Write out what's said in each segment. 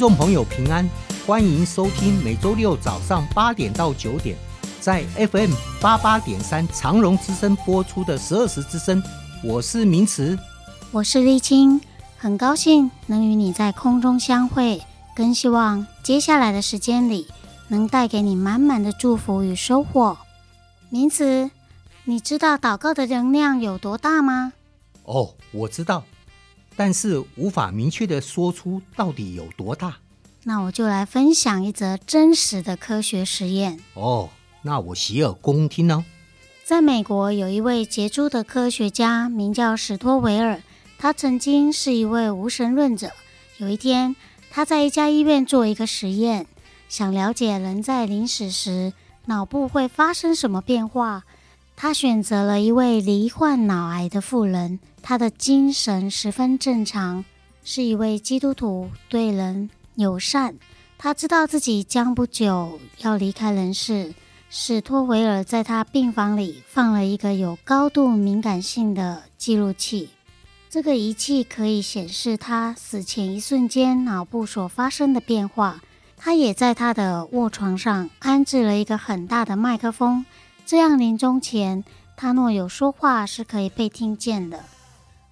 众朋友平安，欢迎收听每周六早上八点到九点，在 FM 八八点三长荣之声播出的十二时之声。我是明慈，我是丽青，很高兴能与你在空中相会，更希望接下来的时间里能带给你满满的祝福与收获。明慈，你知道祷告的能量有多大吗？哦，我知道。但是无法明确的说出到底有多大。那我就来分享一则真实的科学实验。哦，那我洗耳恭听哦。在美国有一位杰出的科学家，名叫史托维尔。他曾经是一位无神论者。有一天，他在一家医院做一个实验，想了解人在临死时脑部会发生什么变化。他选择了一位罹患脑癌的妇人。他的精神十分正常，是一位基督徒，对人友善。他知道自己将不久要离开人世。史托维尔在他病房里放了一个有高度敏感性的记录器，这个仪器可以显示他死前一瞬间脑部所发生的变化。他也在他的卧床上安置了一个很大的麦克风，这样临终前他若有说话是可以被听见的。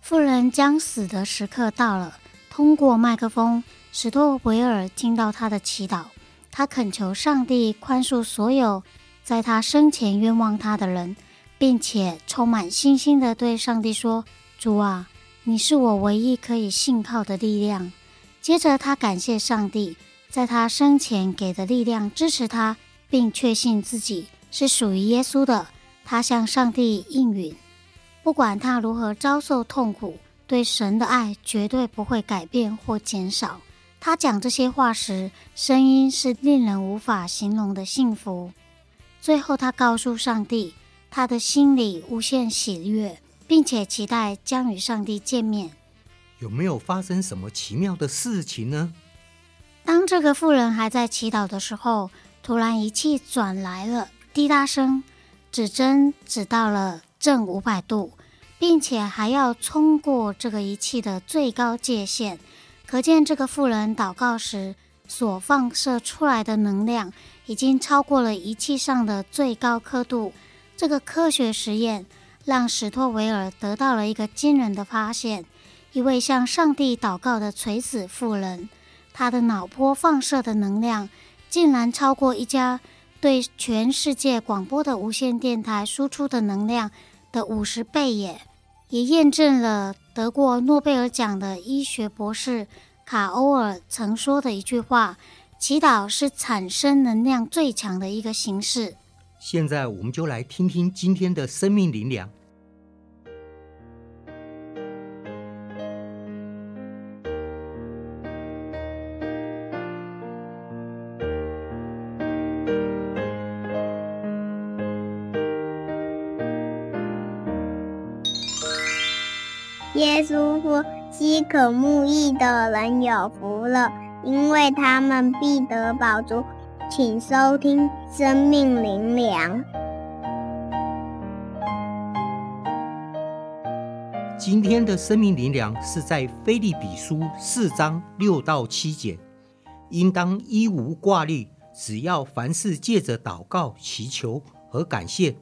富人将死的时刻到了，通过麦克风，史托维尔听到他的祈祷。他恳求上帝宽恕所有在他生前冤枉他的人，并且充满信心地对上帝说：“主啊，你是我唯一可以信靠的力量。”接着，他感谢上帝在他生前给的力量，支持他，并确信自己是属于耶稣的。他向上帝应允。不管他如何遭受痛苦，对神的爱绝对不会改变或减少。他讲这些话时，声音是令人无法形容的幸福。最后，他告诉上帝，他的心里无限喜悦，并且期待将与上帝见面。有没有发生什么奇妙的事情呢？当这个妇人还在祈祷的时候，突然仪器转来了滴答声，指针指到了正五百度。并且还要冲过这个仪器的最高界限，可见这个妇人祷告时所放射出来的能量已经超过了仪器上的最高刻度。这个科学实验让史托维尔得到了一个惊人的发现：一位向上帝祷告的垂死妇人，她的脑波放射的能量竟然超过一家对全世界广播的无线电台输出的能量的五十倍耶！也验证了得过诺贝尔奖的医学博士卡欧尔曾说的一句话：“祈祷是产生能量最强的一个形式。”现在我们就来听听今天的生命灵粮。饥渴慕义的人有福了，因为他们必得饱足。”请收听生命灵粮。今天的生命灵粮是在腓立比书四章六到七节，应当一无挂虑，只要凡事借着祷告、祈求和感谢，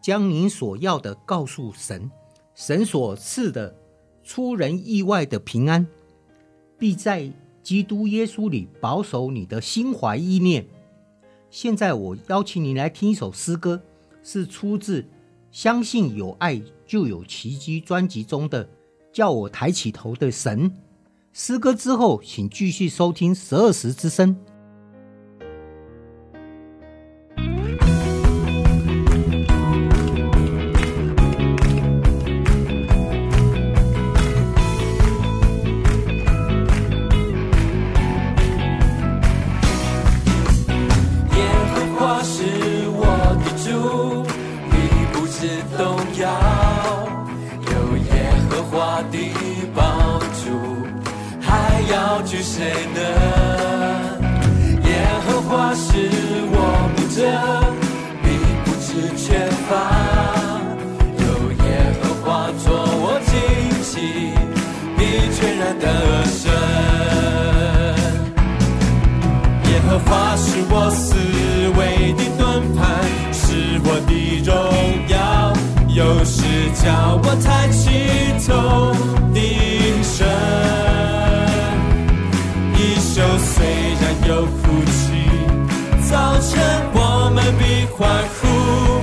将您所要的告诉神，神所赐的。出人意外的平安，必在基督耶稣里保守你的心怀意念。现在我邀请你来听一首诗歌，是出自《相信有爱就有奇迹》专辑中的《叫我抬起头的神》。诗歌之后，请继续收听十二时之声。思维的盾牌，是我的荣耀，有时叫我抬起头的神。一宿虽然有哭泣，早晨我们必欢呼。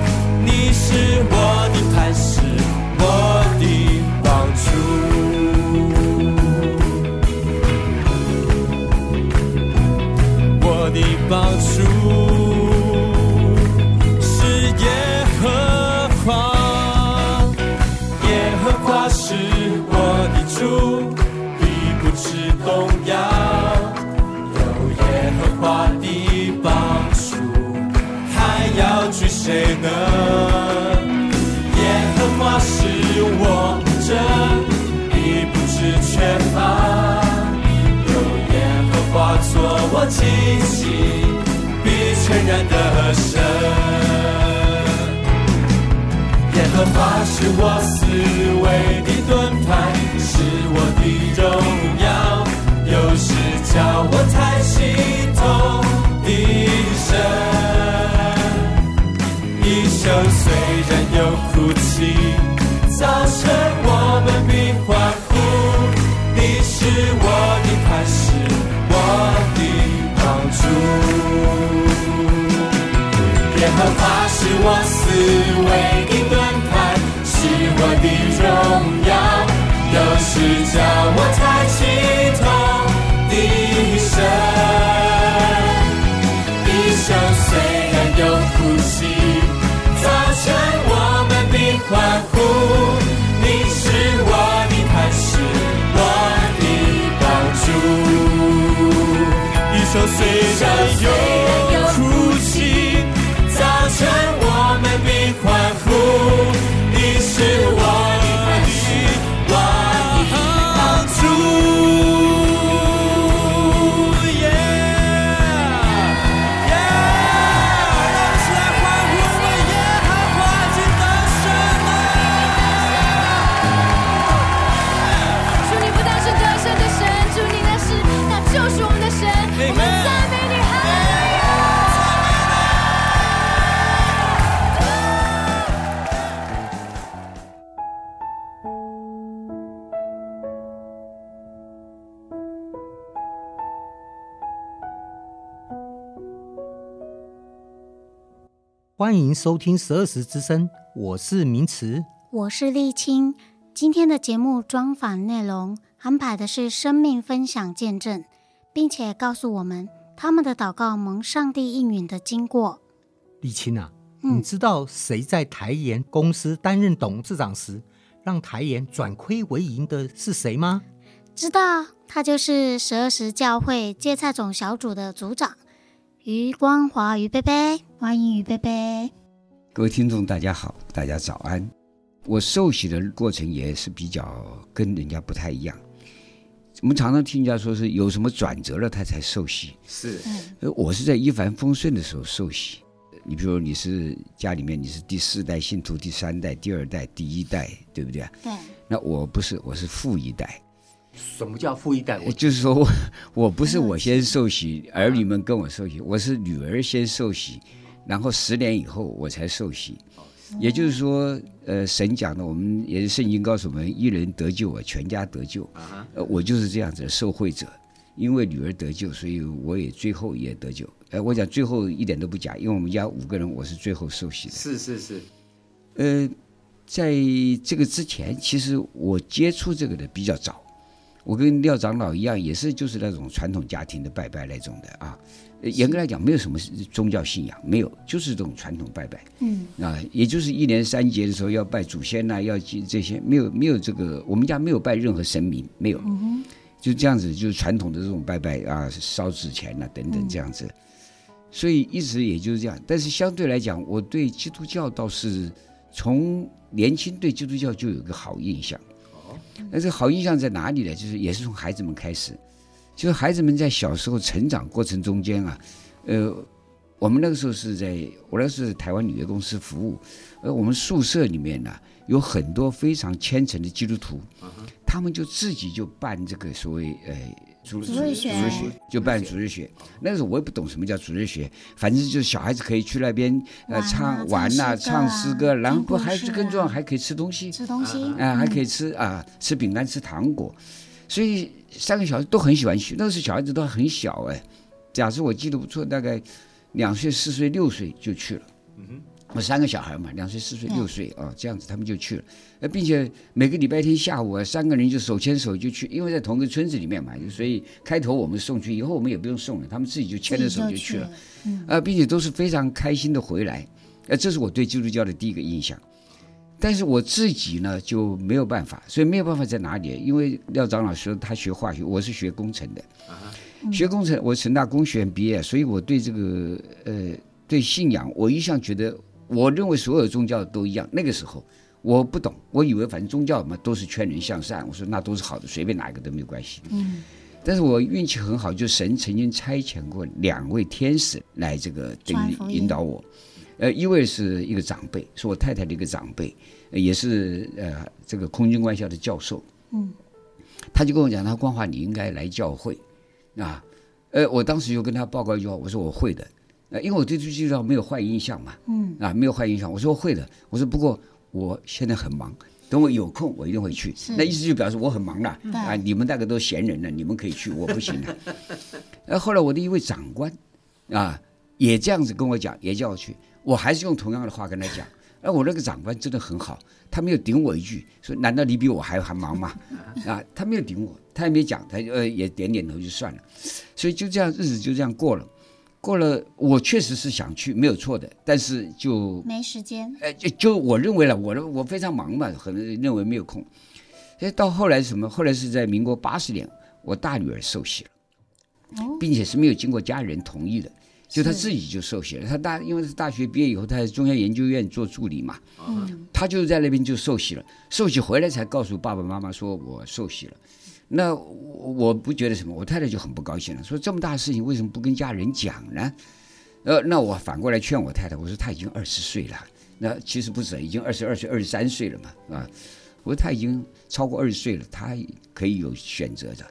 和华作我清醒，必全然得胜。耶和华是我思维的盾牌，是我的荣耀，有时叫我抬起头的神。一生虽然有哭泣，早晨我们必欢呼。你是主。耶和华是我思维欢迎收听十二时之声，我是明慈，我是丽青。今天的节目专访内容安排的是生命分享见证，并且告诉我们他们的祷告蒙上帝应允的经过。丽青啊，嗯、你知道谁在台盐公司担任董事长时，让台盐转亏为盈的是谁吗？知道，他就是十二时教会芥菜种小组的组长。余光华，于贝贝，欢迎于贝贝。各位听众，大家好，大家早安。我受洗的过程也是比较跟人家不太一样。我们常常听人家说是有什么转折了，他才受洗。是，我是在一帆风顺的时候受洗。你比如说，你是家里面你是第四代信徒，第三代、第二代、第一代，对不对？对。那我不是，我是富一代。什么叫富一代？我就是说我我不是我先受洗，儿女们跟我受洗，我是女儿先受洗，然后十年以后我才受洗。也就是说，呃，神讲的，我们也是圣经告诉我们，一人得救，啊全家得救。呃，我就是这样子的受惠者，因为女儿得救，所以我也最后也得救。呃，我讲最后一点都不假，因为我们家五个人，我是最后受洗的。是是是。呃，在这个之前，其实我接触这个的比较早。我跟廖长老一样，也是就是那种传统家庭的拜拜那种的啊。严格来讲，没有什么宗教信仰，没有，就是这种传统拜拜。嗯啊，也就是一年三节的时候要拜祖先呐、啊，要这些，没有没有这个，我们家没有拜任何神明，没有，嗯、就这样子，就是传统的这种拜拜啊，烧纸钱呐、啊、等等这样子。嗯、所以一直也就是这样，但是相对来讲，我对基督教倒是从年轻对基督教就有个好印象。那这好印象在哪里呢？就是也是从孩子们开始，就是孩子们在小时候成长过程中间啊，呃，我们那个时候是在我那是台湾旅游公司服务，而我们宿舍里面呢、啊、有很多非常虔诚的基督徒，他们就自己就办这个所谓呃。主日学，主日学就办主日学。那个时候我也不懂什么叫主日学，反正就是小孩子可以去那边呃唱玩呐，唱诗歌，然后不还是更重要，还可以吃东西，吃东西啊，还可以吃啊，吃饼干，吃糖果。所以三个小孩都很喜欢去。那个时候小孩子都很小哎，假设我记得不错，大概两岁、四岁、六岁就去了。嗯哼。我三个小孩嘛，两岁、四岁、六岁啊，这样子他们就去了，呃，并且每个礼拜天下午啊，三个人就手牵手就去，因为在同一个村子里面嘛，所以开头我们送去，以后我们也不用送了，他们自己就牵着手就去了，嗯，啊，并且都是非常开心的回来，呃，这是我对基督教的第一个印象。但是我自己呢就没有办法，所以没有办法在哪里？因为廖长老说他学化学，我是学工程的，学工程，我成大工学院毕业，所以我对这个呃对信仰，我一向觉得。我认为所有宗教都一样。那个时候我不懂，我以为反正宗教嘛都是劝人向善。我说那都是好的，随便哪一个都没有关系。嗯。但是我运气很好，就神曾经差遣过两位天使来这个等于引导我。呃，一位是一个长辈，是我太太的一个长辈，也是呃这个空军官校的教授。嗯。他就跟我讲，他光华你应该来教会啊。呃，我当时就跟他报告一句话，我说我会的。呃，因为我对这基督教没有坏印象嘛，嗯，啊，没有坏印象。我说会的，我说不过我现在很忙，等我有空我一定会去。那意思就表示我很忙了，啊，你们大概都闲人了，你们可以去，我不行了。呃，后来我的一位长官，啊，也这样子跟我讲，也叫我去，我还是用同样的话跟他讲。而我那个长官真的很好，他没有顶我一句，说难道你比我还还忙吗？啊，他没有顶我，他也没讲，他呃也点点头就算了。所以就这样日子就这样过了。过了，我确实是想去，没有错的，但是就没时间。呃，就就我认为了，我我非常忙嘛，可能认为没有空。哎，到后来什么？后来是在民国八十年，我大女儿受洗了，哦，并且是没有经过家人同意的，就她自己就受洗了。她大，因为是大学毕业以后，她在中央研究院做助理嘛，嗯，她就在那边就受洗了，受洗回来才告诉爸爸妈妈说我受洗了。那我我不觉得什么，我太太就很不高兴了，说这么大的事情为什么不跟家人讲呢？呃，那我反过来劝我太太，我说她已经二十岁了，那其实不止，已经二十二岁、二十三岁了嘛，啊，我说她已经超过二十岁了，她可以有选择的，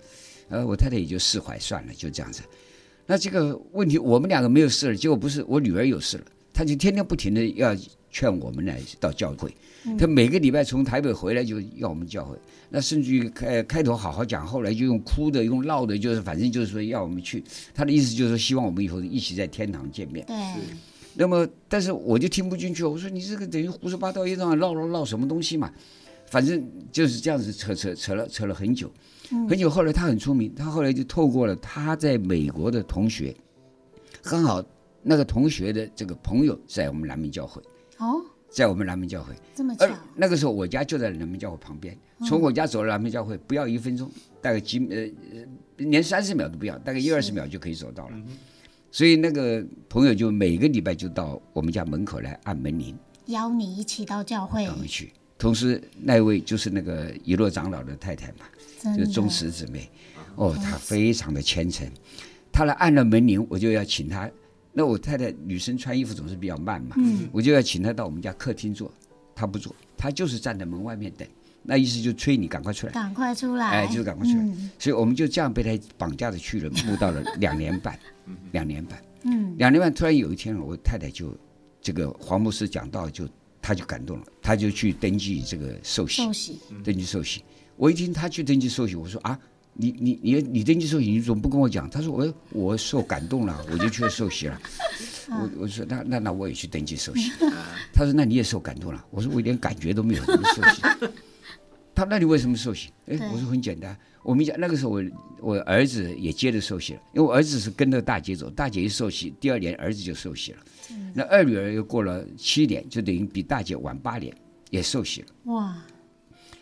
呃，我太太也就释怀算了，就这样子。那这个问题我们两个没有事了，结果不是我女儿有事了，她就天天不停的要劝我们来到教会。她每个礼拜从台北回来就要我们教会，那甚至于开开头好好讲，后来就用哭的、用闹的，就是反正就是说要我们去。他的意思就是说希望我们以后一起在天堂见面。对。那么，但是我就听不进去，我说你这个等于胡说八道，一通闹闹闹什么东西嘛？反正就是这样子扯扯扯了扯了很久，很久。后来他很聪明，他后来就透过了他在美国的同学，刚好那个同学的这个朋友在我们南门教会。哦。在我们南门教会，这么巧。那个时候我家就在南门教会旁边，从我家走到南门教会不要一分钟，大概几呃连三十秒都不要，大概一二十秒就可以走到了。所以那个朋友就每个礼拜就到我们家门口来按门铃，邀你一起到教会。去。同时那位就是那个一落长老的太太嘛，就是忠实姊妹。哦，她非常的虔诚，她来按了门铃，我就要请她。那我太太女生穿衣服总是比较慢嘛，嗯，我就要请她到我们家客厅坐，她不坐，她就是站在门外面等，那意思就催你赶快出来，赶快出来，哎，就是赶快出来，嗯，所以我们就这样被他绑架着去了，慕道了两年半，两年半，嗯，两年半，突然有一天，我太太就这个黄牧师讲道，就他就感动了，他就去登记这个受洗，受洗，登记受洗，我一听他去登记受洗，我说啊。你你你你登记受洗，你怎么不跟我讲？他说我我受感动了，我就去受洗了。我我说那那那我也去登记受洗。他说那你也受感动了。我说我一点感觉都没有，怎么受洗？他说那你为什么受洗？哎，我说很简单，我们家那个时候我我儿子也接着受洗了，因为我儿子是跟着大姐走，大姐一受洗，第二年儿子就受洗了。那二女儿又过了七年，就等于比大姐晚八年也受洗了。哇！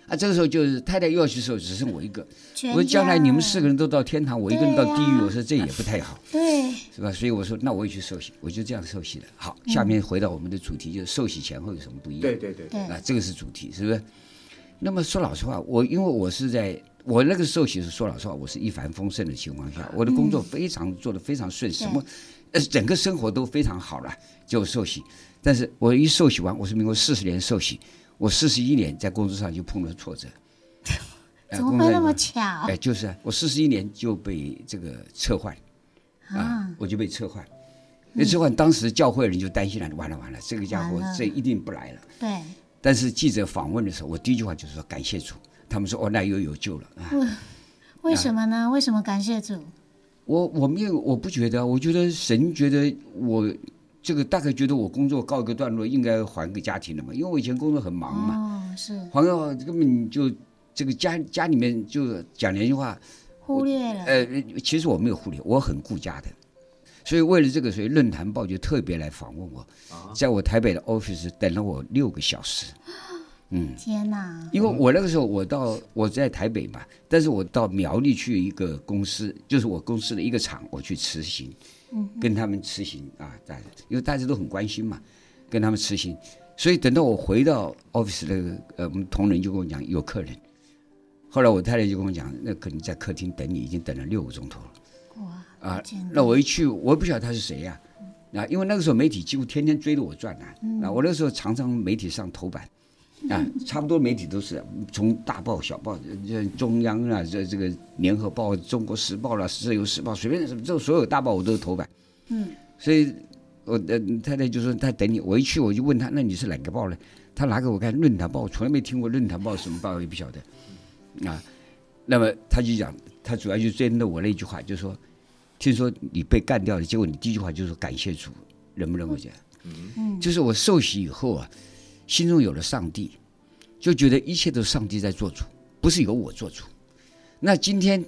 啊，这个时候就是太太又要去受，只剩我一个。我说将来你们四个人都到天堂，我一个人到地狱，我说这也不太好，对，是吧？所以我说那我也去受洗，我就这样受洗的。好，下面回到我们的主题，就是受洗前后有什么不一样？对对对对。啊，这个是主题，是不是？那么说老实话，我因为我是在我那个时候，其实说老实话，我是一帆风顺的情况下，我的工作非常、嗯、做得非常顺，什么呃整个生活都非常好了，就受洗。但是我一受洗完，我是民国四十年受洗，我四十一年在工作上就碰到挫折。怎么会那么巧？哎，就是啊，我四十一年就被这个撤换，啊，我就被撤换。那撤换，当时教会人就担心了，完了完了，这个家伙这一定不来了。对。但是记者访问的时候，我第一句话就是说感谢主。他们说哦，那又有救了啊。为什么呢？为什么感谢主？我我没有，我不觉得，我觉得神觉得我这个大概觉得我工作告一个段落，应该还给家庭了嘛，因为我以前工作很忙嘛。哦，是。还要根本就。这个家家里面就讲良心话，忽略了。呃，其实我没有忽略，我很顾家的，所以为了这个，所以论坛报就特别来访问我，在我台北的 office 等了我六个小时。嗯，天哪！因为我那个时候我到我在台北嘛，但是我到苗栗去一个公司，就是我公司的一个厂，我去辞行，嗯，跟他们辞行啊，大家因为大家都很关心嘛，跟他们辞行，所以等到我回到 office 那个呃，我们同仁就跟我讲有客人。后来我太太就跟我讲，那可能在客厅等你，已经等了六个钟头了。哇！啊，那我一去，我也不晓得他是谁呀、啊。啊，因为那个时候媒体几乎天天追着我转啊。嗯、啊，我那时候常常媒体上头版，啊，差不多媒体都是从大报小报，这中央啊，这这个联合报、中国时报啦、自由时报，随便什么，这所有大报我都是头版。嗯。所以我的太太就说她等你，我一去我就问她，那你是哪个报呢？她拿给我看《论坛报》，我从来没听过《论坛报》什么报，也不晓得。啊，那么他就讲，他主要就针对我那句话，就是说，听说你被干掉了，结果你第一句话就是感谢主，认不认为这样？嗯，就是我受洗以后啊，心中有了上帝，就觉得一切都是上帝在做主，不是由我做主。那今天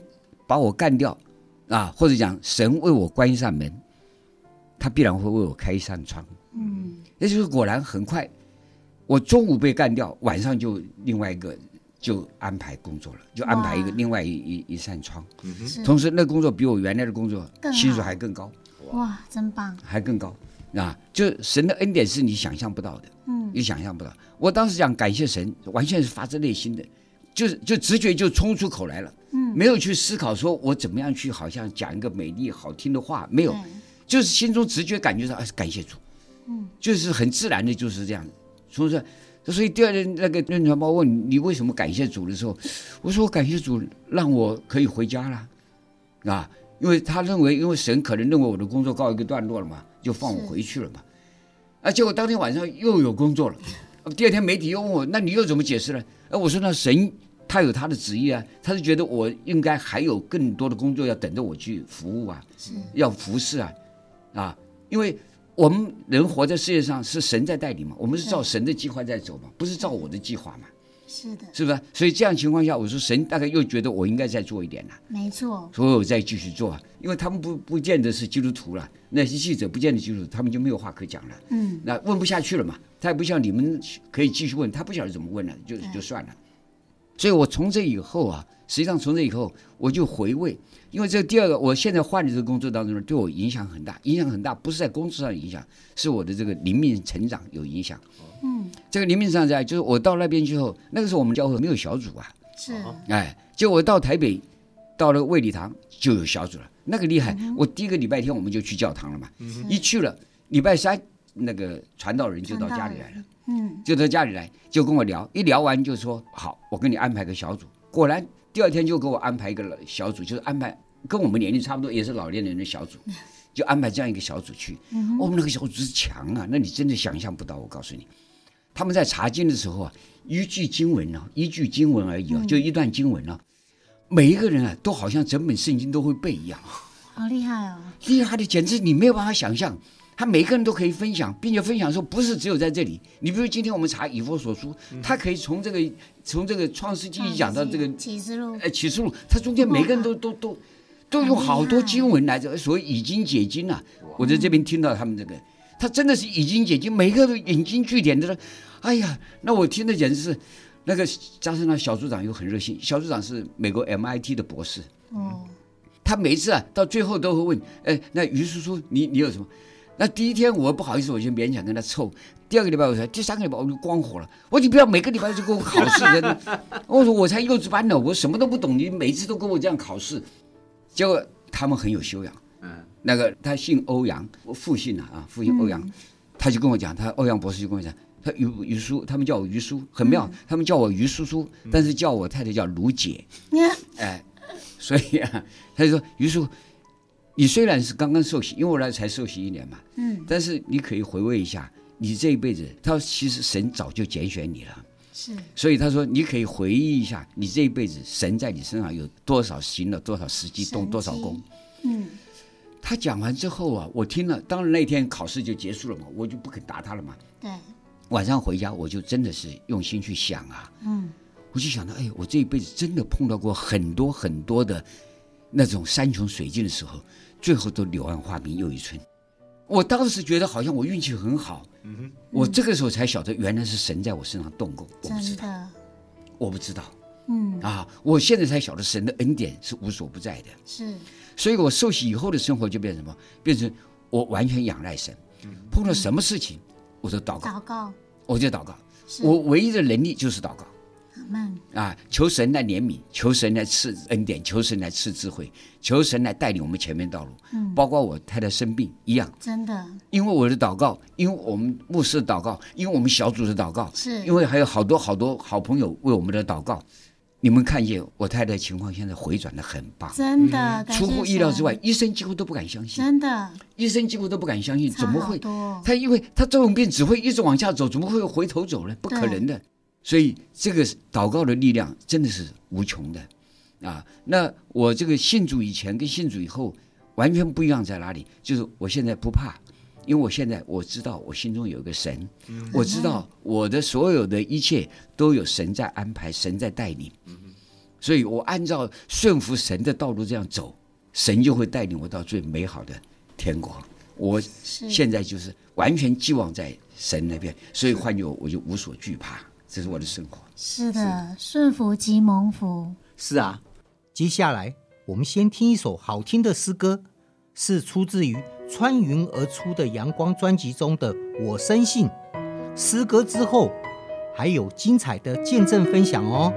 把我干掉啊，或者讲神为我关一扇门，他必然会为我开一扇窗。嗯，也就是果然很快，我中午被干掉，晚上就另外一个。就安排工作了，就安排一个另外一一一扇窗，同时那工作比我原来的工作薪水还更高，哇，真棒，还更高啊！就神的恩典是你想象不到的，嗯，你想象不到。我当时讲感谢神，完全是发自内心的，就是就直觉就冲出口来了，嗯，没有去思考说我怎么样去好像讲一个美丽好听的话，没有，就是心中直觉感觉到啊，感谢主，嗯，就是很自然的就是这样，所以说。所以第二天那个论坛报问你，你为什么感谢主的时候，我说我感谢主让我可以回家了，啊，因为他认为因为神可能认为我的工作告一个段落了嘛，就放我回去了嘛，啊，结果当天晚上又有工作了，第二天媒体又问我，那你又怎么解释呢？啊，我说那神他有他的旨意啊，他是觉得我应该还有更多的工作要等着我去服务啊，要服侍啊，啊，因为。我们人活在世界上是神在带领嘛？我们是照神的计划在走嘛？不是照我的计划嘛？是的，是不是？所以这样情况下，我说神大概又觉得我应该再做一点了。没错。所以我再继续做，因为他们不不见得是基督徒了，那些记者不见得基督徒，他们就没有话可讲了。嗯。那问不下去了嘛？他也不像你们可以继续问，他不晓得怎么问了，就就算了。所以我从这以后啊，实际上从这以后我就回味。因为这第二个，我现在换的这个工作当中呢，对我影响很大，影响很大，不是在工作上影响，是我的这个灵命成长有影响。嗯，这个灵命上在就是我到那边之后，那个时候我们教会没有小组啊，是，哎，就我到台北，到了卫理堂就有小组了，那个厉害。嗯、我第一个礼拜天我们就去教堂了嘛，嗯、一去了礼拜三那个传道人就到家里来了，嗯，就到家里来就跟我聊，一聊完就说好，我给你安排个小组，果然。第二天就给我安排一个小组，就是安排跟我们年龄差不多，也是老年人的小组，就安排这样一个小组去。我们那个小组是强啊，那你真的想象不到。我告诉你，他们在查经的时候啊，一句经文啊，一句经文而已啊，就一段经文啊，每一个人啊，都好像整本圣经都会背一样。好厉害哦！厉害的简直你没有办法想象。他每个人都可以分享，并且分享的时候不是只有在这里。你比如今天我们查以佛所书，他可以从这个从这个创世纪讲到这个启示录，哎，启示录，他中间每个人都都都都有好多经文来着，所以已经解经啊。我在这边听到他们这个，他真的是已经解经，每个都引经据典的说。哎呀，那我听的简直是那个加上那小组长又很热心，小组长是美国 MIT 的博士。哦，他每一次啊到最后都会问，哎，那于叔叔你你有什么？那第一天我不好意思，我就勉强跟他凑。第二个礼拜我才，第三个礼拜我就光火了，我你不要每个礼拜就给我考试的。我说我才幼稚班呢，我什么都不懂，你每次都跟我这样考试。结果他们很有修养。嗯，那个他姓欧阳，我父姓啊啊，父姓欧阳，嗯、他就跟我讲，他欧阳博士就跟我讲，他于于叔，他们叫我于叔，很妙，嗯、他们叫我于叔叔，但是叫我太太叫卢姐。嗯、哎，所以啊，他就说于叔。你虽然是刚刚受洗，因为我来才受洗一年嘛，嗯，但是你可以回味一下，你这一辈子，他说其实神早就拣选你了，是，所以他说你可以回忆一下，你这一辈子神在你身上有多少行了多少实际动多少功，嗯，他讲完之后啊，我听了，当然那天考试就结束了嘛，我就不肯答他了嘛，对，晚上回家我就真的是用心去想啊，嗯，我就想到，哎，我这一辈子真的碰到过很多很多的那种山穷水尽的时候。最后都柳暗花明又一村，我当时觉得好像我运气很好，嗯哼，我这个时候才晓得原来是神在我身上动工，我不知道，我不知道，嗯啊，我现在才晓得神的恩典是无所不在的，是，所以我受洗以后的生活就变成什么？变成我完全仰赖神，碰到什么事情我都祷告，祷告，我就祷告，我唯一的能力就是祷告。啊！求神来怜悯，求神来赐恩典，求神来赐智慧，求神来带领我们前面道路。嗯，包括我太太生病一样，真的。因为我的祷告，因为我们牧师的祷告，因为我们小组的祷告，是因为还有好多好多好朋友为我们的祷告。你们看见我太太情况现在回转的很棒，真的，出乎意料之外，医生几乎都不敢相信，真的，医生几乎都不敢相信，怎么会？他因为他这种病只会一直往下走，怎么会回头走呢？不可能的。所以这个祷告的力量真的是无穷的，啊，那我这个信主以前跟信主以后完全不一样在哪里？就是我现在不怕，因为我现在我知道我心中有一个神，我知道我的所有的一切都有神在安排，神在带领，所以我按照顺服神的道路这样走，神就会带领我到最美好的天国。我现在就是完全寄望在神那边，所以换句我就无所惧怕。这是我的生活。是的，顺服即蒙福。是啊，接下来我们先听一首好听的诗歌，是出自于《穿云而出的阳光》专辑中的《我深信》。诗歌之后还有精彩的见证分享哦。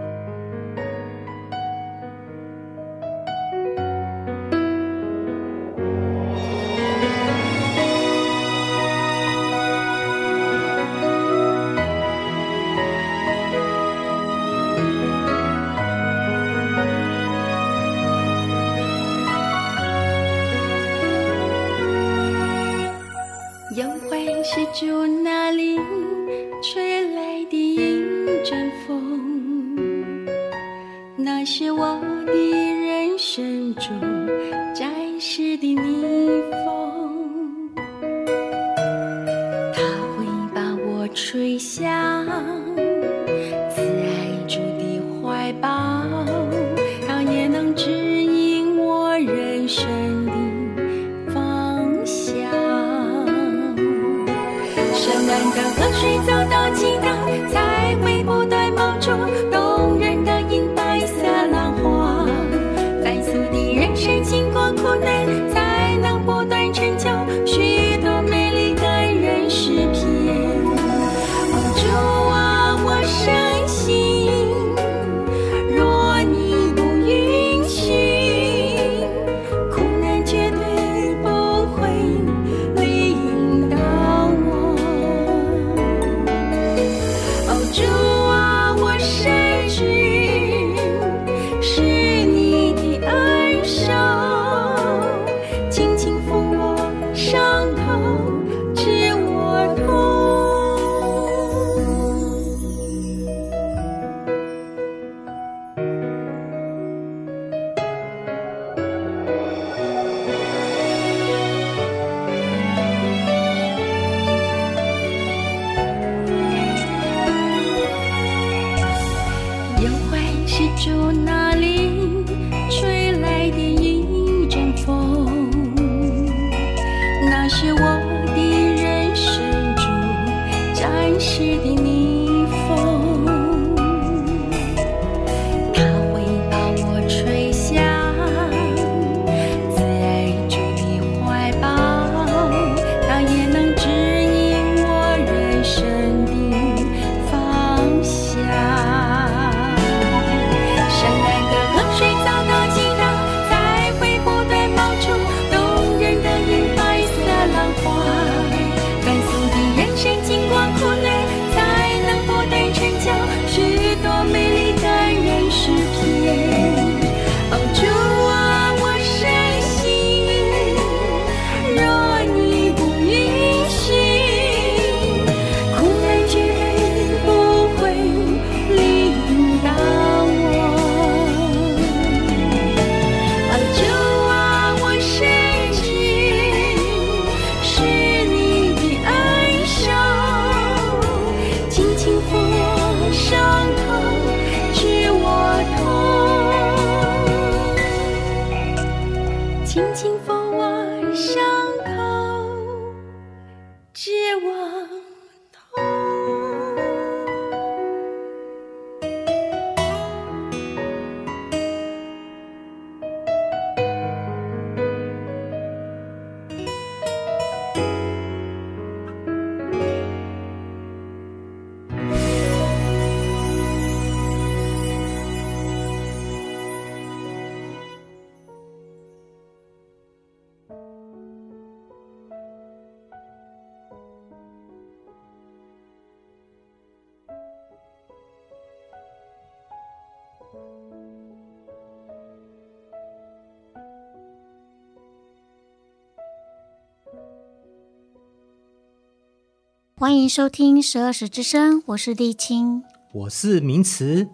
欢迎收听十二时之声，我是丽青，我是明慈。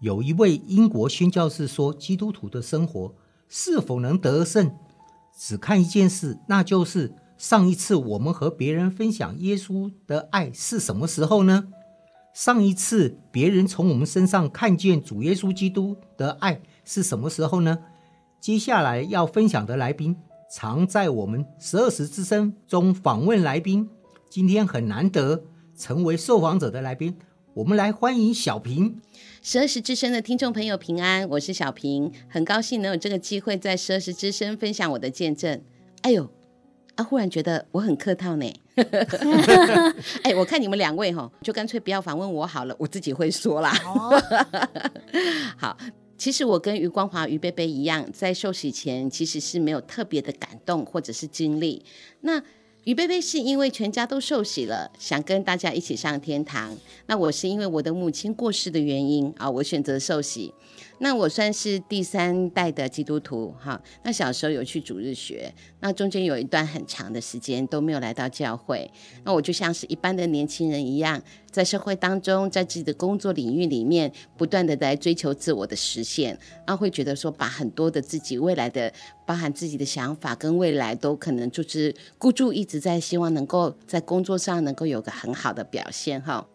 有一位英国宣教士说，基督徒的生活是否能得胜，只看一件事，那就是上一次我们和别人分享耶稣的爱是什么时候呢？上一次别人从我们身上看见主耶稣基督的爱是什么时候呢？接下来要分享的来宾，常在我们十二时之声中访问来宾。今天很难得成为受访者的来宾，我们来欢迎小平。十二时之声的听众朋友平安，我是小平，很高兴能有这个机会在十二时之声分享我的见证。哎呦，啊，忽然觉得我很客套呢。哎，我看你们两位哈，就干脆不要访问我好了，我自己会说啦。好，其实我跟余光华、余贝贝一样，在受洗前其实是没有特别的感动或者是经历。那于贝贝是因为全家都受洗了，想跟大家一起上天堂。那我是因为我的母亲过世的原因啊，我选择受洗。那我算是第三代的基督徒哈。那小时候有去主日学，那中间有一段很长的时间都没有来到教会。那我就像是一般的年轻人一样，在社会当中，在自己的工作领域里面，不断的在追求自我的实现。那会觉得说，把很多的自己未来的，包含自己的想法跟未来，都可能就是孤注一掷在希望能够在工作上能够有个很好的表现哈。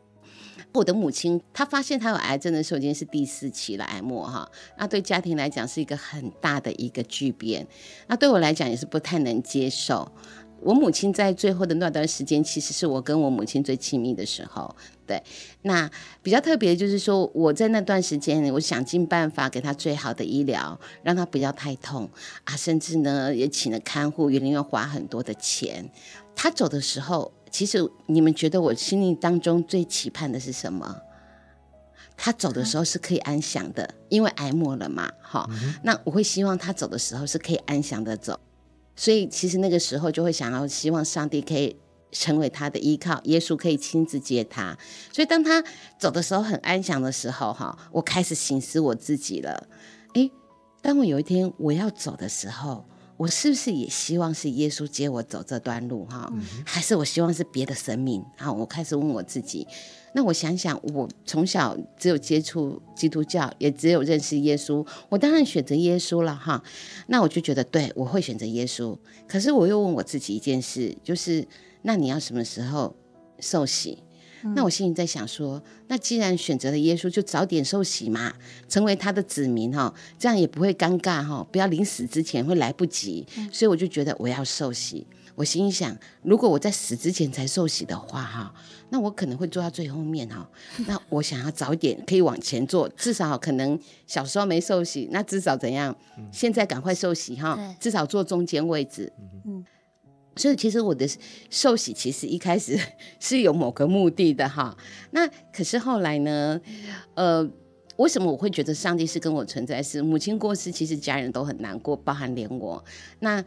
我的母亲，她发现她有癌症的时候已经是第四期了，癌末哈。那对家庭来讲是一个很大的一个巨变，那对我来讲也是不太能接受。我母亲在最后的那段时间，其实是我跟我母亲最亲密的时候。对，那比较特别的就是说，我在那段时间，我想尽办法给她最好的医疗，让她不要太痛啊，甚至呢也请了看护，也宁愿花很多的钱。她走的时候。其实你们觉得我心里当中最期盼的是什么？他走的时候是可以安详的，因为癌末了嘛，哈、那我会希望他走的时候是可以安详的走，所以其实那个时候就会想要希望上帝可以成为他的依靠，耶稣可以亲自接他。所以当他走的时候很安详的时候，哈，我开始省思我自己了。诶，当我有一天我要走的时候。我是不是也希望是耶稣接我走这段路哈？还是我希望是别的神明？好，我开始问我自己。那我想想，我从小只有接触基督教，也只有认识耶稣，我当然选择耶稣了哈。那我就觉得，对，我会选择耶稣。可是我又问我自己一件事，就是那你要什么时候受洗？那我心里在想说，那既然选择了耶稣，就早点受洗嘛，成为他的子民哈，这样也不会尴尬哈，不要临死之前会来不及。所以我就觉得我要受洗。我心里想，如果我在死之前才受洗的话哈，那我可能会坐到最后面哈。那我想要早一点可以往前坐，至少可能小时候没受洗，那至少怎样？现在赶快受洗哈，至少坐中间位置。嗯。所以其实我的受洗其实一开始 是有某个目的的哈，那可是后来呢，呃，为什么我会觉得上帝是跟我存在？是母亲过世，其实家人都很难过，包含连我。那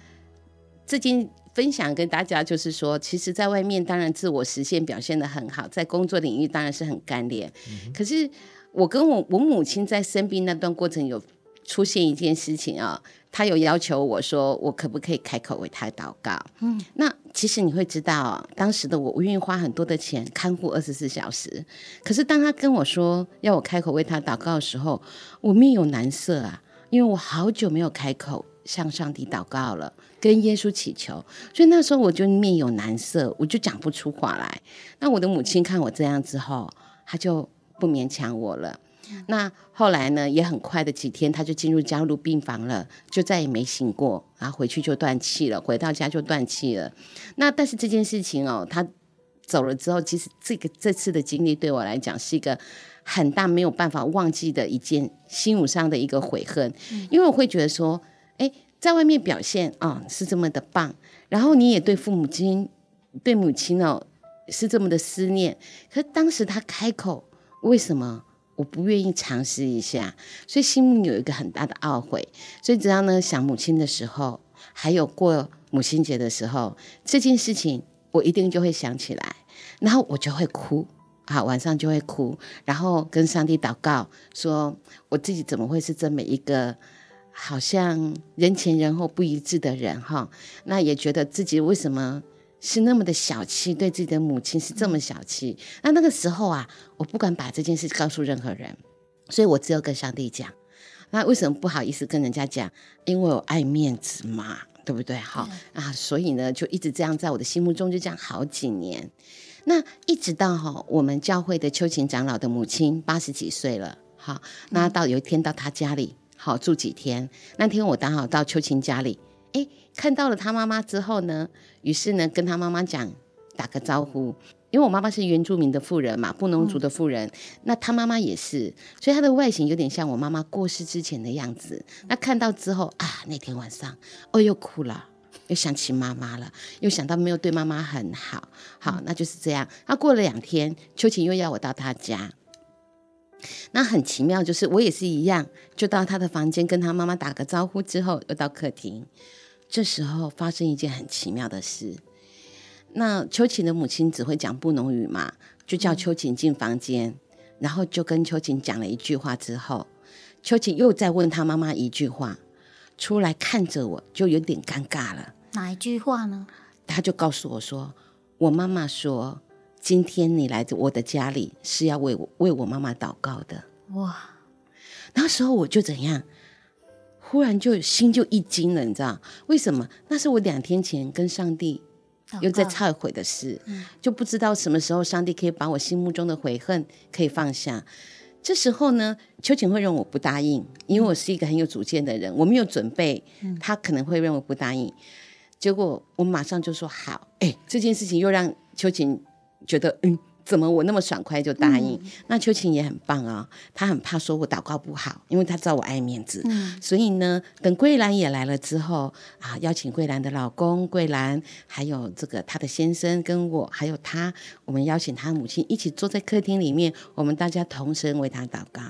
最近分享跟大家就是说，其实在外面当然自我实现表现的很好，在工作领域当然是很干练。嗯、可是我跟我我母亲在生病那段过程有出现一件事情啊。他有要求我说，我可不可以开口为他祷告？嗯，那其实你会知道，当时的我，我愿意花很多的钱看护二十四小时。可是当他跟我说要我开口为他祷告的时候，我面有难色啊，因为我好久没有开口向上帝祷告了，跟耶稣祈求，所以那时候我就面有难色，我就讲不出话来。那我的母亲看我这样之后，她就不勉强我了。那后来呢，也很快的几天，他就进入加护病房了，就再也没醒过，然后回去就断气了，回到家就断气了。那但是这件事情哦，他走了之后，其实这个这次的经历对我来讲是一个很大没有办法忘记的一件心无上的一个悔恨，嗯、因为我会觉得说，哎，在外面表现啊、哦、是这么的棒，然后你也对父母亲、对母亲哦是这么的思念，可是当时他开口，为什么？我不愿意尝试一下，所以心里有一个很大的懊悔。所以只要呢想母亲的时候，还有过母亲节的时候，这件事情我一定就会想起来，然后我就会哭，好，晚上就会哭，然后跟上帝祷告，说我自己怎么会是这么一个好像人前人后不一致的人哈？那也觉得自己为什么？是那么的小气，对自己的母亲是这么小气。那那个时候啊，我不敢把这件事告诉任何人，所以我只有跟上帝讲。那为什么不好意思跟人家讲？因为我爱面子嘛，对不对？好啊，所以呢，就一直这样在我的心目中就这样好几年。那一直到哈，我们教会的秋琴长老的母亲八十几岁了，好，那到有一天到他家里好住几天。那天我刚好到秋琴家里。哎，看到了他妈妈之后呢，于是呢跟他妈妈讲，打个招呼，因为我妈妈是原住民的妇人嘛，布农族的妇人，嗯、那他妈妈也是，所以她的外形有点像我妈妈过世之前的样子。那看到之后啊，那天晚上哦又哭了，又想起妈妈了，又想到没有对妈妈很好，好，那就是这样。那过了两天，秋晴又要我到他家，那很奇妙，就是我也是一样，就到他的房间跟他妈妈打个招呼之后，又到客厅。这时候发生一件很奇妙的事。那秋琴的母亲只会讲布农语嘛，就叫秋琴进房间，然后就跟秋琴讲了一句话之后，秋琴又再问他妈妈一句话，出来看着我就有点尴尬了。哪一句话呢？他就告诉我说：“我妈妈说，今天你来我的家里是要为我为我妈妈祷告的。”哇！那时候我就怎样？忽然就心就一惊了，你知道为什么？那是我两天前跟上帝又在忏悔的事，嗯、就不知道什么时候上帝可以把我心目中的悔恨可以放下。这时候呢，秋瑾会认为我不答应，因为我是一个很有主见的人，我没有准备，他可能会认为不答应。结果我马上就说好，哎，这件事情又让秋瑾觉得嗯。怎么我那么爽快就答应？嗯、那秋琴也很棒啊、哦，她很怕说我祷告不好，因为她知道我爱面子。嗯、所以呢，等桂兰也来了之后啊，邀请桂兰的老公桂兰，还有这个她的先生跟我，还有她，我们邀请她母亲一起坐在客厅里面，我们大家同声为她祷告。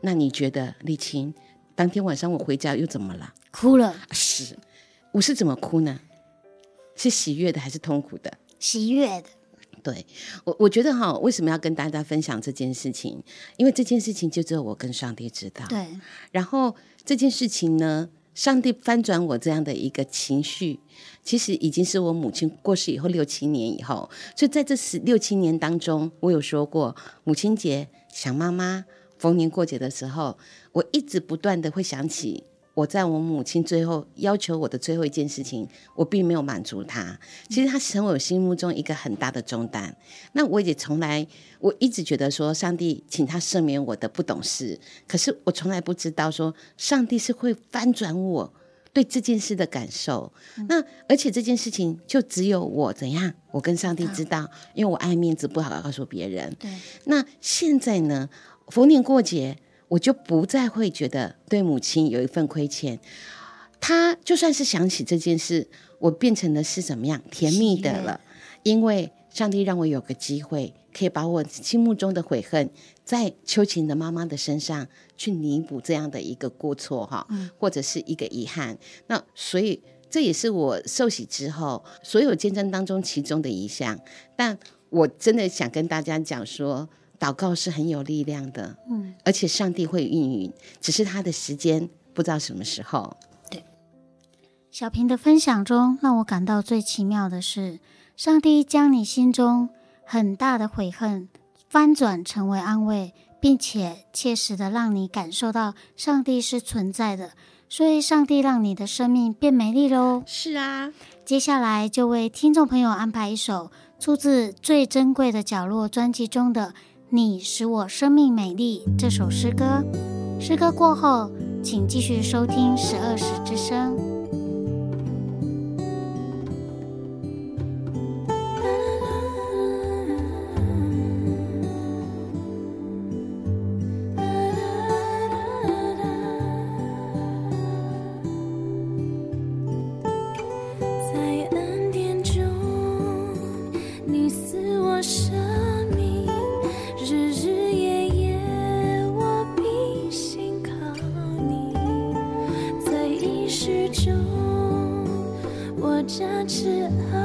那你觉得丽琴，当天晚上我回家又怎么了？哭了。是，我是怎么哭呢？是喜悦的还是痛苦的？喜悦的。对我，我觉得哈，为什么要跟大家分享这件事情？因为这件事情就只有我跟上帝知道。对，然后这件事情呢，上帝翻转我这样的一个情绪，其实已经是我母亲过世以后六七年以后。所以在这十六七年当中，我有说过，母亲节想妈妈，逢年过节的时候，我一直不断的会想起。我在我母亲最后要求我的最后一件事情，我并没有满足她。其实她成为我心目中一个很大的重担。那我也从来，我一直觉得说，上帝请他赦免我的不懂事。可是我从来不知道说，上帝是会翻转我对这件事的感受。那而且这件事情就只有我怎样，我跟上帝知道，因为我爱面子，不好告诉别人。对。那现在呢，逢年过节。我就不再会觉得对母亲有一份亏欠，他就算是想起这件事，我变成的是怎么样甜蜜的了，因为上帝让我有个机会，可以把我心目中的悔恨，在秋琴的妈妈的身上去弥补这样的一个过错哈，或者是一个遗憾。那所以这也是我受洗之后所有见证当中其中的一项，但我真的想跟大家讲说。祷告是很有力量的，嗯，而且上帝会应允，只是他的时间不知道什么时候。对，小平的分享中，让我感到最奇妙的是，上帝将你心中很大的悔恨翻转成为安慰，并且切实的让你感受到上帝是存在的，所以上帝让你的生命变美丽喽。是啊，接下来就为听众朋友安排一首出自《最珍贵的角落》专辑中的。你使我生命美丽》这首诗歌。诗歌过后，请继续收听十二时之声。在暗点中，你使我生日日夜夜，我比心靠你，在意识中，我加持啊。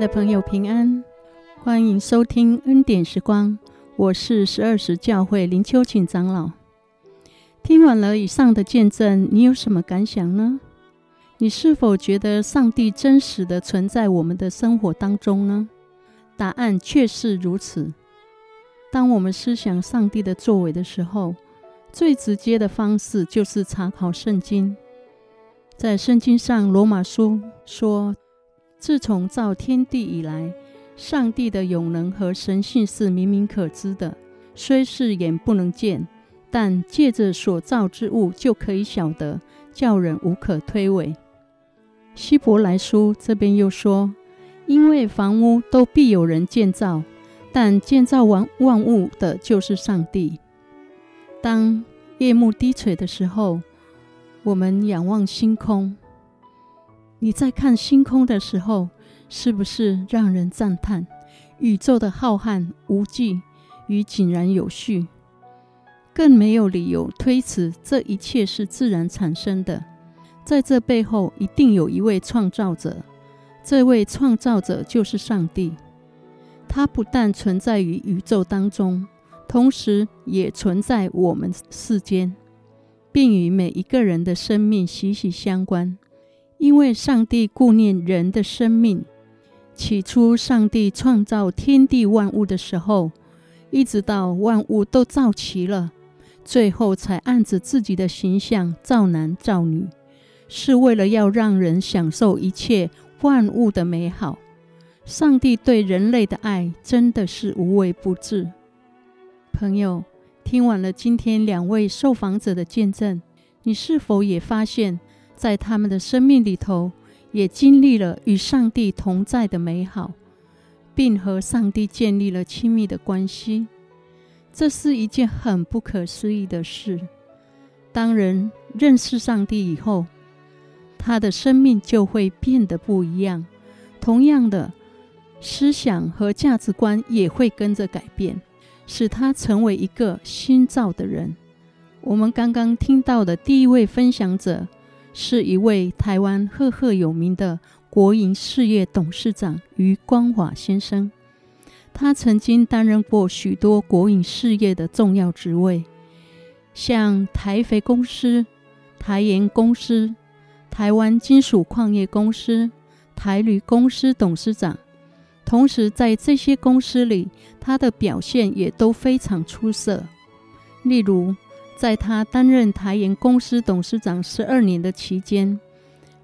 的朋友，平安，欢迎收听恩典时光。我是十二时教会林秋晴长老。听完了以上的见证，你有什么感想呢？你是否觉得上帝真实的存在我们的生活当中呢？答案却是如此。当我们思想上帝的作为的时候，最直接的方式就是查考圣经。在圣经上，罗马书说：“自从造天地以来，上帝的永能和神性是明明可知的，虽是眼不能见，但借着所造之物就可以晓得，叫人无可推诿。”希伯来书这边又说：“因为房屋都必有人建造。”但建造完万物的就是上帝。当夜幕低垂的时候，我们仰望星空。你在看星空的时候，是不是让人赞叹宇宙的浩瀚无际与井然有序？更没有理由推辞这一切是自然产生的。在这背后，一定有一位创造者。这位创造者就是上帝。他不但存在于宇宙当中，同时也存在我们世间，并与每一个人的生命息息相关。因为上帝顾念人的生命，起初上帝创造天地万物的时候，一直到万物都造齐了，最后才按着自己的形象造男造女，是为了要让人享受一切万物的美好。上帝对人类的爱真的是无微不至。朋友，听完了今天两位受访者的见证，你是否也发现，在他们的生命里头，也经历了与上帝同在的美好，并和上帝建立了亲密的关系？这是一件很不可思议的事。当人认识上帝以后，他的生命就会变得不一样。同样的。思想和价值观也会跟着改变，使他成为一个新造的人。我们刚刚听到的第一位分享者，是一位台湾赫赫有名的国营事业董事长余光华先生。他曾经担任过许多国营事业的重要职位，像台肥公司、台盐公司、台湾金属矿业公司、台铝公司董事长。同时，在这些公司里，他的表现也都非常出色。例如，在他担任台盐公司董事长十二年的期间，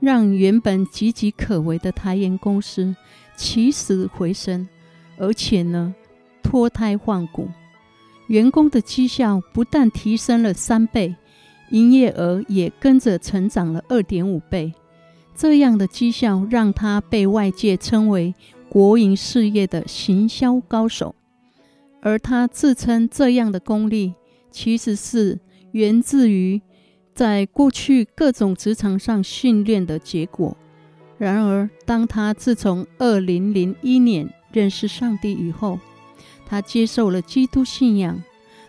让原本岌岌可危的台盐公司起死回生，而且呢，脱胎换骨，员工的绩效不但提升了三倍，营业额也跟着成长了二点五倍。这样的绩效让他被外界称为。国营事业的行销高手，而他自称这样的功力，其实是源自于在过去各种职场上训练的结果。然而，当他自从二零零一年认识上帝以后，他接受了基督信仰，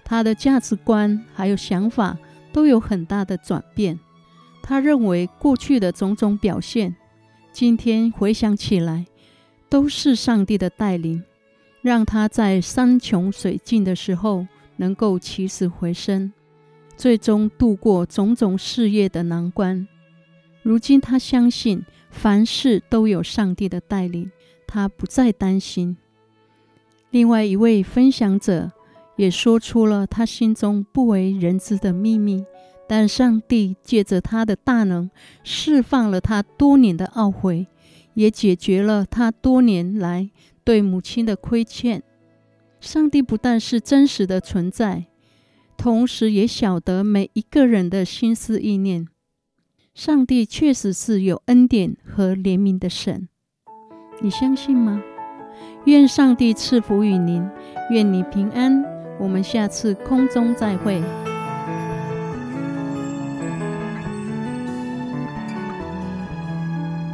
他的价值观还有想法都有很大的转变。他认为过去的种种表现，今天回想起来，都是上帝的带领，让他在山穷水尽的时候能够起死回生，最终度过种种事业的难关。如今他相信凡事都有上帝的带领，他不再担心。另外一位分享者也说出了他心中不为人知的秘密，但上帝借着他的大能释放了他多年的懊悔。也解决了他多年来对母亲的亏欠。上帝不但是真实的存在，同时也晓得每一个人的心思意念。上帝确实是有恩典和怜悯的神，你相信吗？愿上帝赐福与您，愿你平安。我们下次空中再会。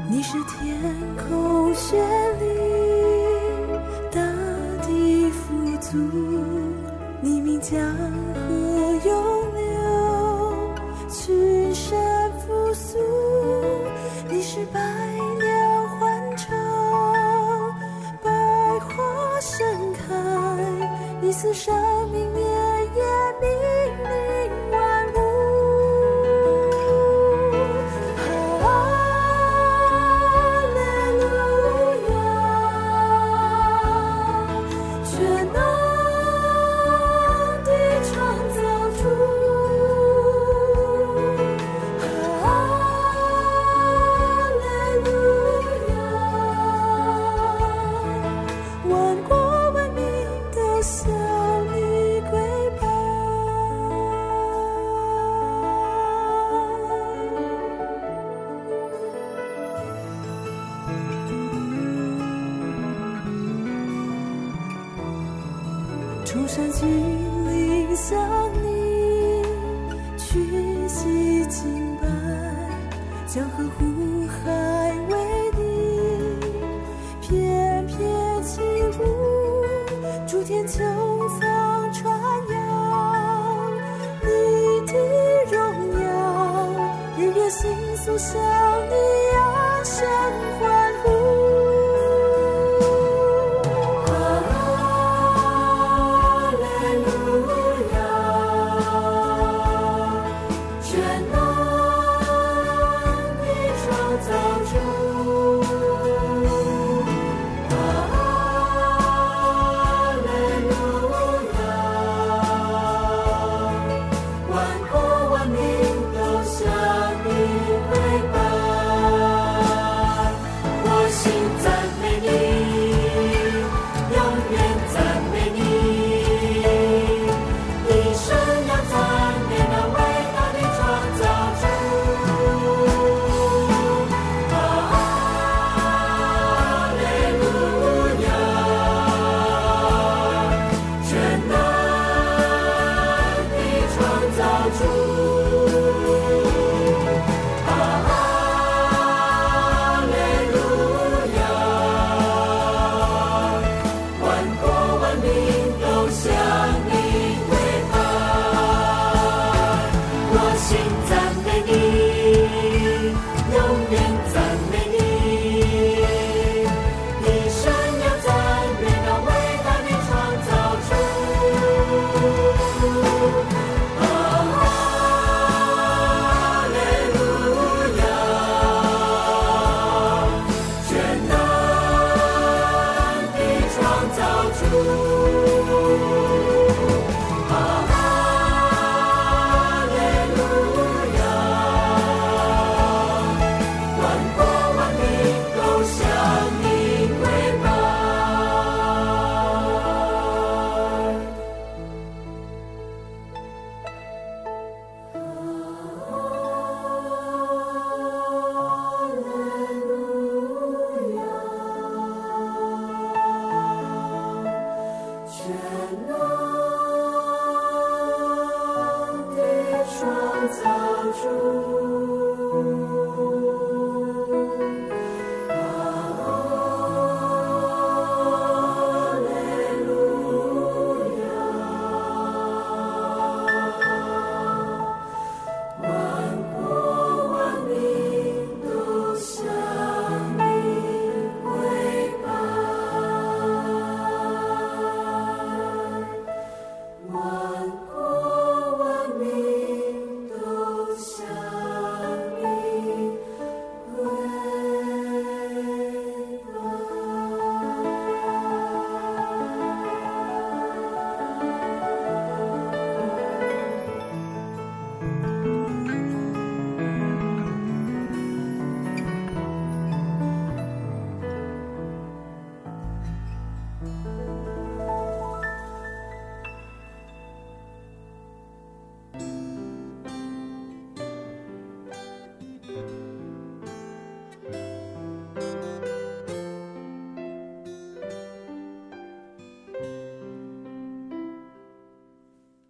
你是天空绚丽，大地富足，你名叫开，你赐生命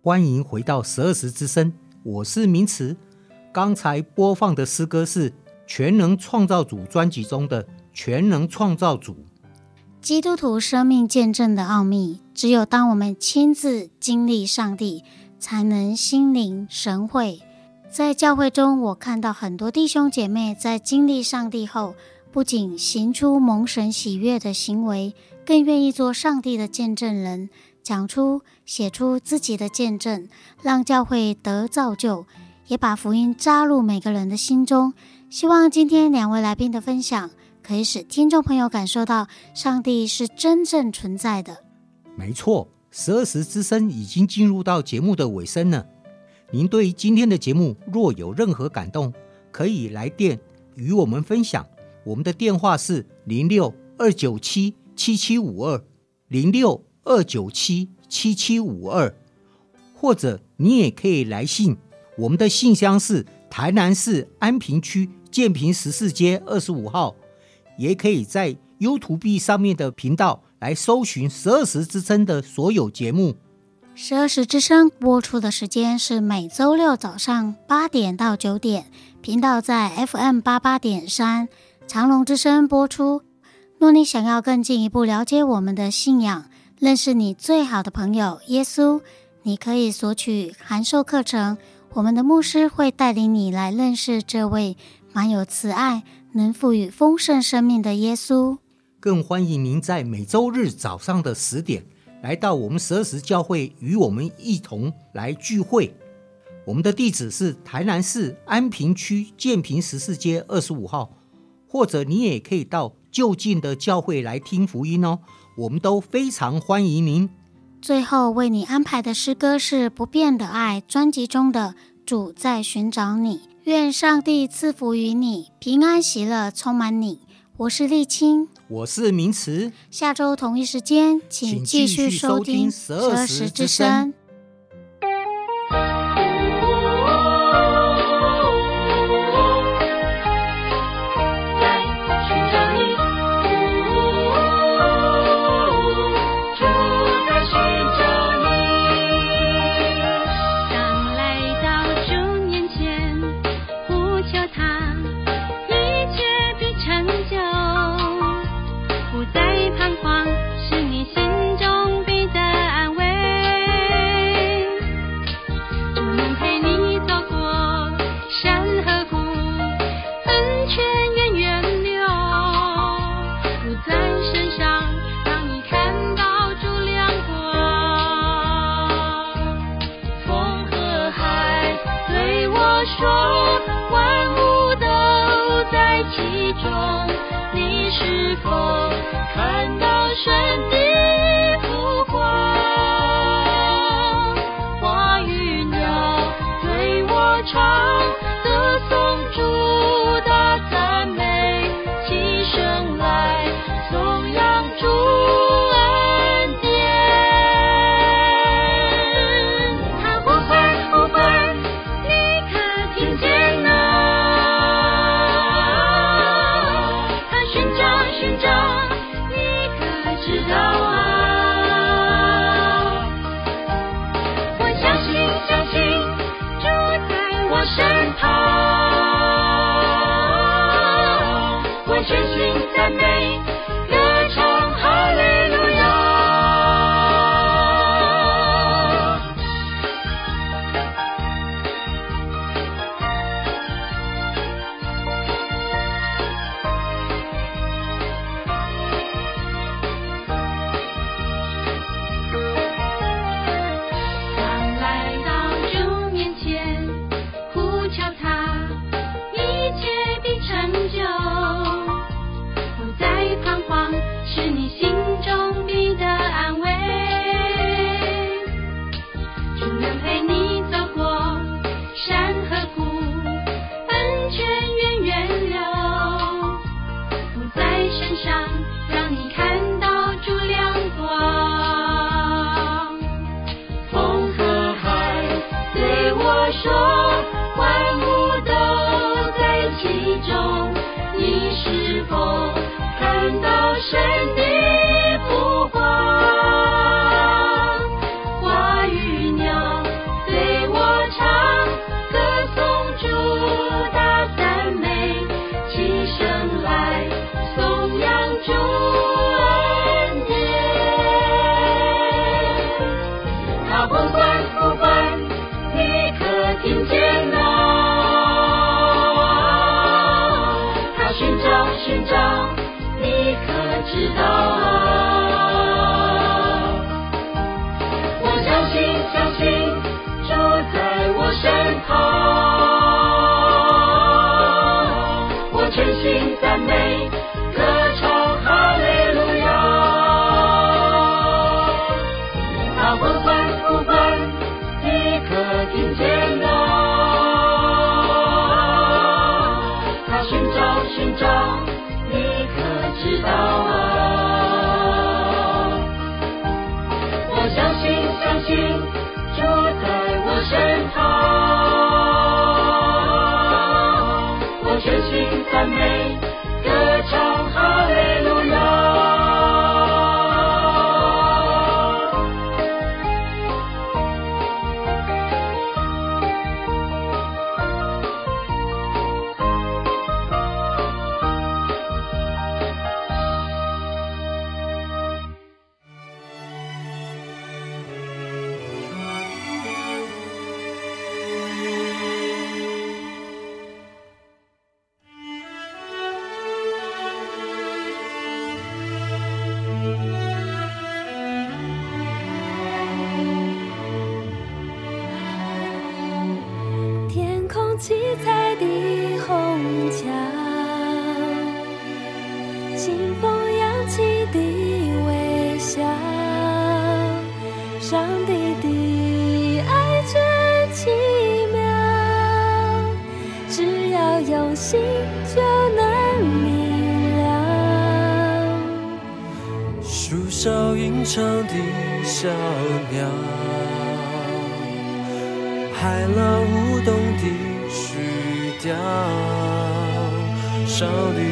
欢迎回到十二时之声，我是明慈。刚才播放的诗歌是《全能创造主》专辑中的《全能创造主》。基督徒生命见证的奥秘，只有当我们亲自经历上帝，才能心领神会。在教会中，我看到很多弟兄姐妹在经历上帝后，不仅行出蒙神喜悦的行为，更愿意做上帝的见证人。讲出、写出自己的见证，让教会得造就，也把福音扎入每个人的心中。希望今天两位来宾的分享，可以使听众朋友感受到上帝是真正存在的。没错，十二时之声已经进入到节目的尾声了。您对今天的节目若有任何感动，可以来电与我们分享。我们的电话是零六二九七七七五二零六。二九七七七五二，或者你也可以来信，我们的信箱是台南市安平区建平十四街二十五号，也可以在 YouTube 上面的频道来搜寻十二时之声的所有节目。十二时之声播出的时间是每周六早上八点到九点，频道在 FM 八八点三，长隆之声播出。若你想要更进一步了解我们的信仰，认识你最好的朋友耶稣，你可以索取函授课程。我们的牧师会带领你来认识这位满有慈爱、能赋予丰盛生命的耶稣。更欢迎您在每周日早上的十点。来到我们十二时教会，与我们一同来聚会。我们的地址是台南市安平区建平十四街二十五号，或者你也可以到就近的教会来听福音哦。我们都非常欢迎您。最后为你安排的诗歌是《不变的爱》专辑中的《主在寻找你》，愿上帝赐福于你，平安喜乐充满你。我是丽青。我是明慈，下周同一时间，请继续收听十二时之声。身边。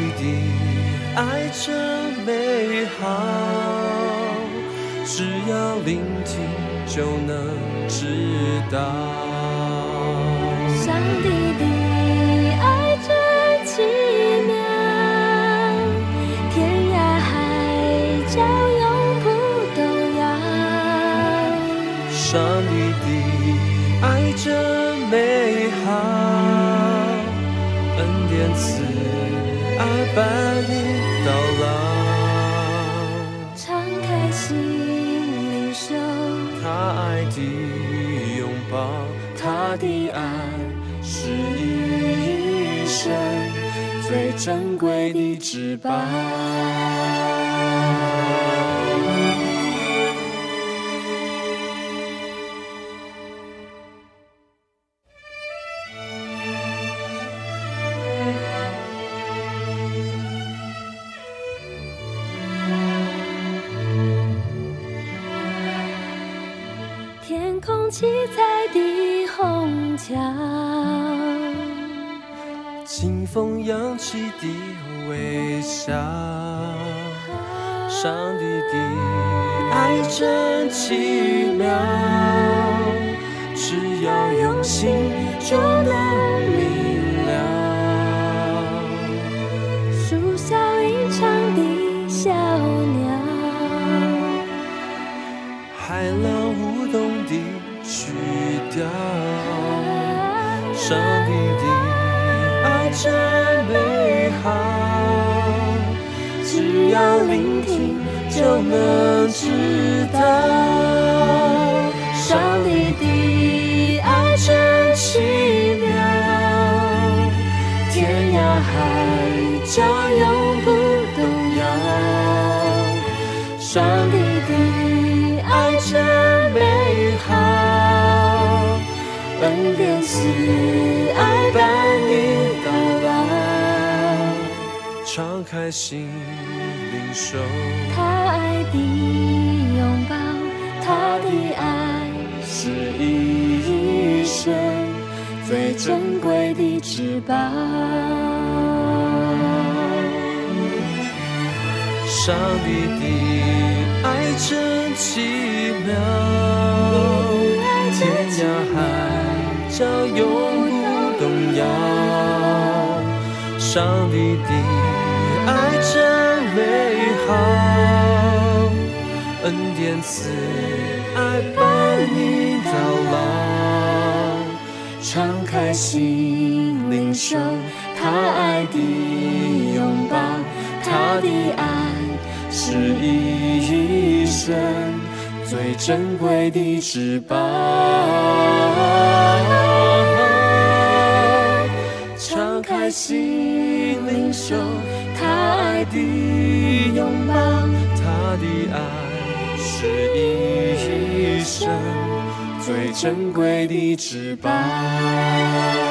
你的爱真美好，只要聆听就能知道。伴你到老。敞开心灵手他爱的拥抱，他的爱。是一生最珍贵的至宝。风扬起的微笑，上帝的爱真奇妙，只要用心就能明就能知道。上帝的爱真奇妙，天涯海角永不动摇。上帝的爱真美好，恩典慈爱伴你到老。敞开心领受他爱的拥抱，他的爱是一生最珍贵的至宝。上帝的爱真奇妙，天涯海角永不动摇。上帝恩典慈爱伴你到老，敞开心领受他爱的拥抱，他的爱是一生最珍贵的至宝。敞开心灵，收他爱。的拥抱，他的爱是一生最珍贵的至宝。